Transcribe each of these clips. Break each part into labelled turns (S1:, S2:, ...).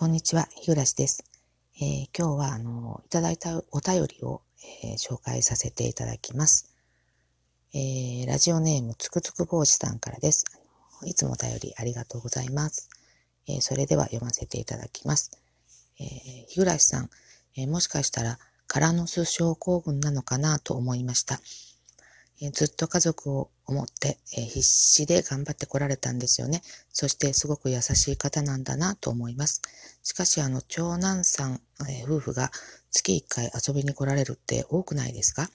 S1: こんにちは、日暮です。えー、今日は、あの、いただいたお便りを、えー、紹介させていただきます。えー、ラジオネームつくつく帽子さんからです。いつもお便りありがとうございます。えそれでは読ませていただきます。え日暮さん、えもしかしたらカラノス症候群なのかなと思いました。えずっと家族を思って、え必死で頑張ってこられたんですよね。そしてすごく優しい方なんだなと思います。しかし、あの、長男さん、え夫婦が月1回遊びに来られるって多くないですか？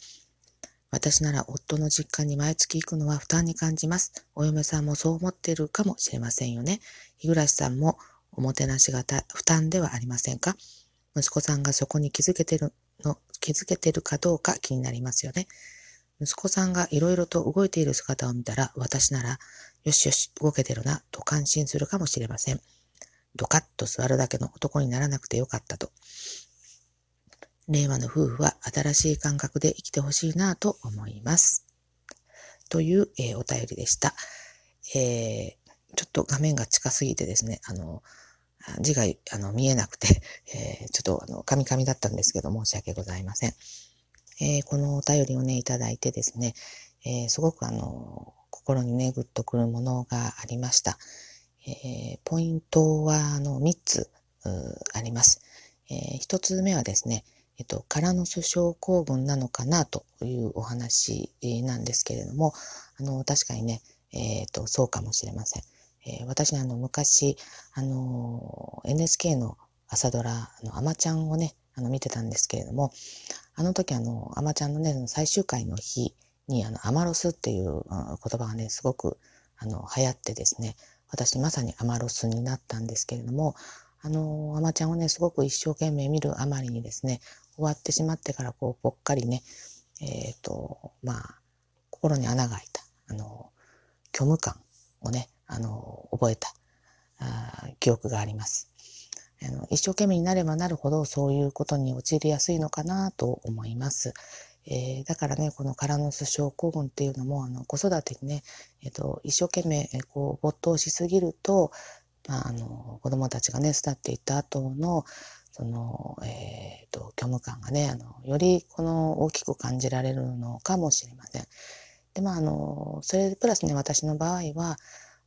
S1: 私なら夫の実家に毎月行くのは負担に感じます。お嫁さんもそう思っているかもしれませんよね。日暮さんもおもてなし型負担ではありませんか？息子さんがそこに気づけてるの、気づけてるかどうか気になりますよね。息子さんがいろいろと動いている姿を見たら、私なら、よしよし、動けてるな、と感心するかもしれません。ドカッと座るだけの男にならなくてよかったと。令和の夫婦は新しい感覚で生きてほしいなと思います。という、えー、お便りでした。えー、ちょっと画面が近すぎてですね、あの、字があの見えなくて、えー、ちょっとあの、カミカミだったんですけど、申し訳ございません。えー、このお便りをね、いただいてですね、えー、すごくあの、心にね、ぐっとくるものがありました。えー、ポイントは、あの、3つあります。え、1つ目はですね、えっと、カラノス症候群なのかなというお話なんですけれども、あの、確かにね、えっ、と、そうかもしれません。えー、私、あの、昔、あの、NHK の朝ドラ、あの、アマちゃんをね、あの、見てたんですけれども、あの時あの、アマちゃんのね、最終回の日に、あの、アマロスっていう言葉がね、すごく、あの、流行ってですね、私まさにアマロスになったんですけれども、あの、アマちゃんをね、すごく一生懸命見るあまりにですね、終わってしまってからこう、ぽっかりね、えっ、ー、と、まあ、心に穴が開いた、あの、虚無感をね、あの、覚えた、あ記憶があります。あの一生懸命になればなるほどそういうことに陥りやすいのかなと思います。えー、だからね、このカラノス症候群っていうのも、あの子育てにね、えっ、ー、と、一生懸命、えー、こう没頭しすぎると、まあ、あの子供たちがね、育っていった後の、その、えっ、と、虚無感がね、あの、よりこの大きく感じられるのかもしれません。で、まあ、あの、それプラスね、私の場合は、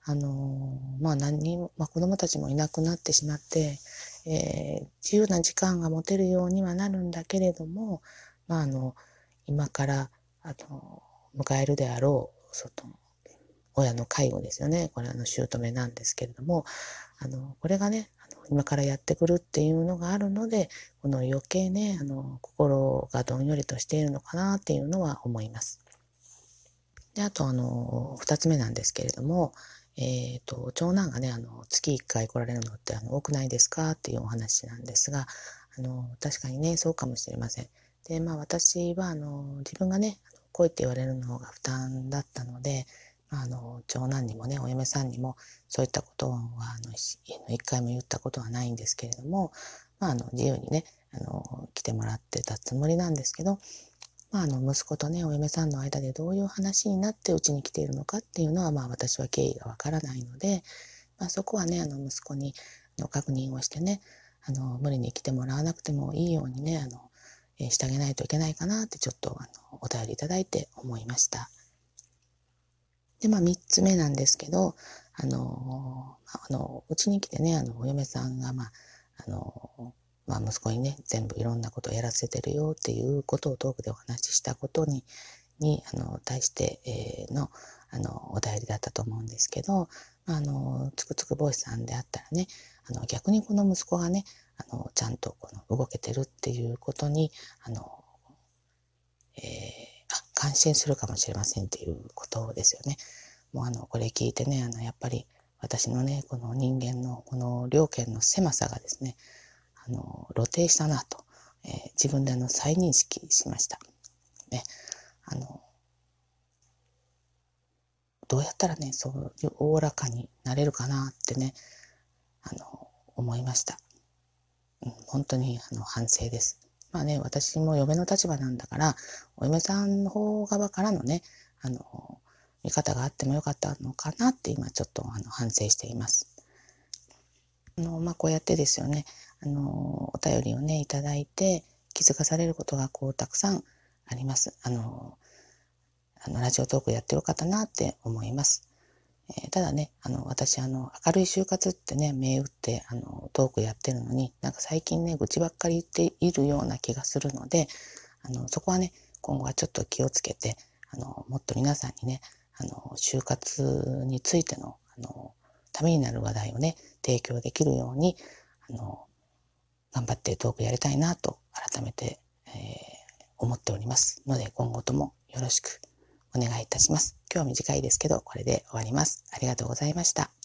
S1: あの、まあ何人、まあ子供たちもいなくなってしまって、えー、自由な時間が持てるようにはなるんだけれども、まああの、今から、あの、迎えるであろう、その、親の介護ですよね。これあの、姑なんですけれども、あの、これがね、あの今からやってくるっていうのがあるので、この余計ね、あの、心がどんよりとしているのかなっていうのは思います。で、あと、あの、二つ目なんですけれども、えっ、ー、と、長男がね、あの、月1回来られるのってあの多くないですかっていうお話なんですが、あの、確かにね、そうかもしれません。で、まあ私は、あの、自分がね、来いって言われるのが負担だったので、あ、の、長男にもね、お嫁さんにも、そういったことは、あの、一回も言ったことはないんですけれども、まあ、あの、自由にね、あの、来てもらってたつもりなんですけど、まあ、あの、息子とね、お嫁さんの間でどういう話になってうちに来ているのかっていうのは、まあ、私は経緯がわからないので、まあ、そこはね、あの、息子にの確認をしてね、あの、無理に来てもらわなくてもいいようにね、あの、え、してあげないといけないかなってちょっと、あの、お便りいただいて思いました。で、まあ、三つ目なんですけど、あの、あの、うちに来てね、あの、お嫁さんが、まあ、あの、まあ、息子にね、全部いろんなことをやらせてるよっていうことをトークでお話ししたことに、に、あの、対して、の、あの、お便りだったと思うんですけど、あの、つくつくボイスさんであったらね、あの、逆にこの息子がね、あの、ちゃんとこの動けてるっていうことに、あの、えー、あ、感心するかもしれませんっていうことですよね。もうあの、これ聞いてね、あの、やっぱり私のね、この人間のこの両権の狭さがですね、あの、露呈したなと、えー、自分であの再認識しました。ね、あの、どうやったらね、そういうおおらかになれるかなってね、あの、思いました。うん、本当にあの反省です。まあね、私も嫁の立場なんだから、お嫁さんの方側からのね、あの、見方があってもよかったのかなって今ちょっとあの反省しています。あの、まあ、こうやってですよね、あの、お便りをね、いただいて、気づかされることがこう、たくさんあります。あの、あの、ラジオトークやってよかったなって思います。えー、ただね、あの、私、あの、明るい就活ってね、銘打って、あの、トークやってるのに、なんか最近ね、愚痴ばっかり言っているような気がするので、あの、そこはね、今後はちょっと気をつけて、あの、もっと皆さんにね、あの、就活についての、あの、ためになる話題をね、提供できるように、あの、頑張ってトークやりたいなと改めて、えー、思っておりますので、今後ともよろしくお願いいたします。今日は短いですけど、これで終わります。ありがとうございました。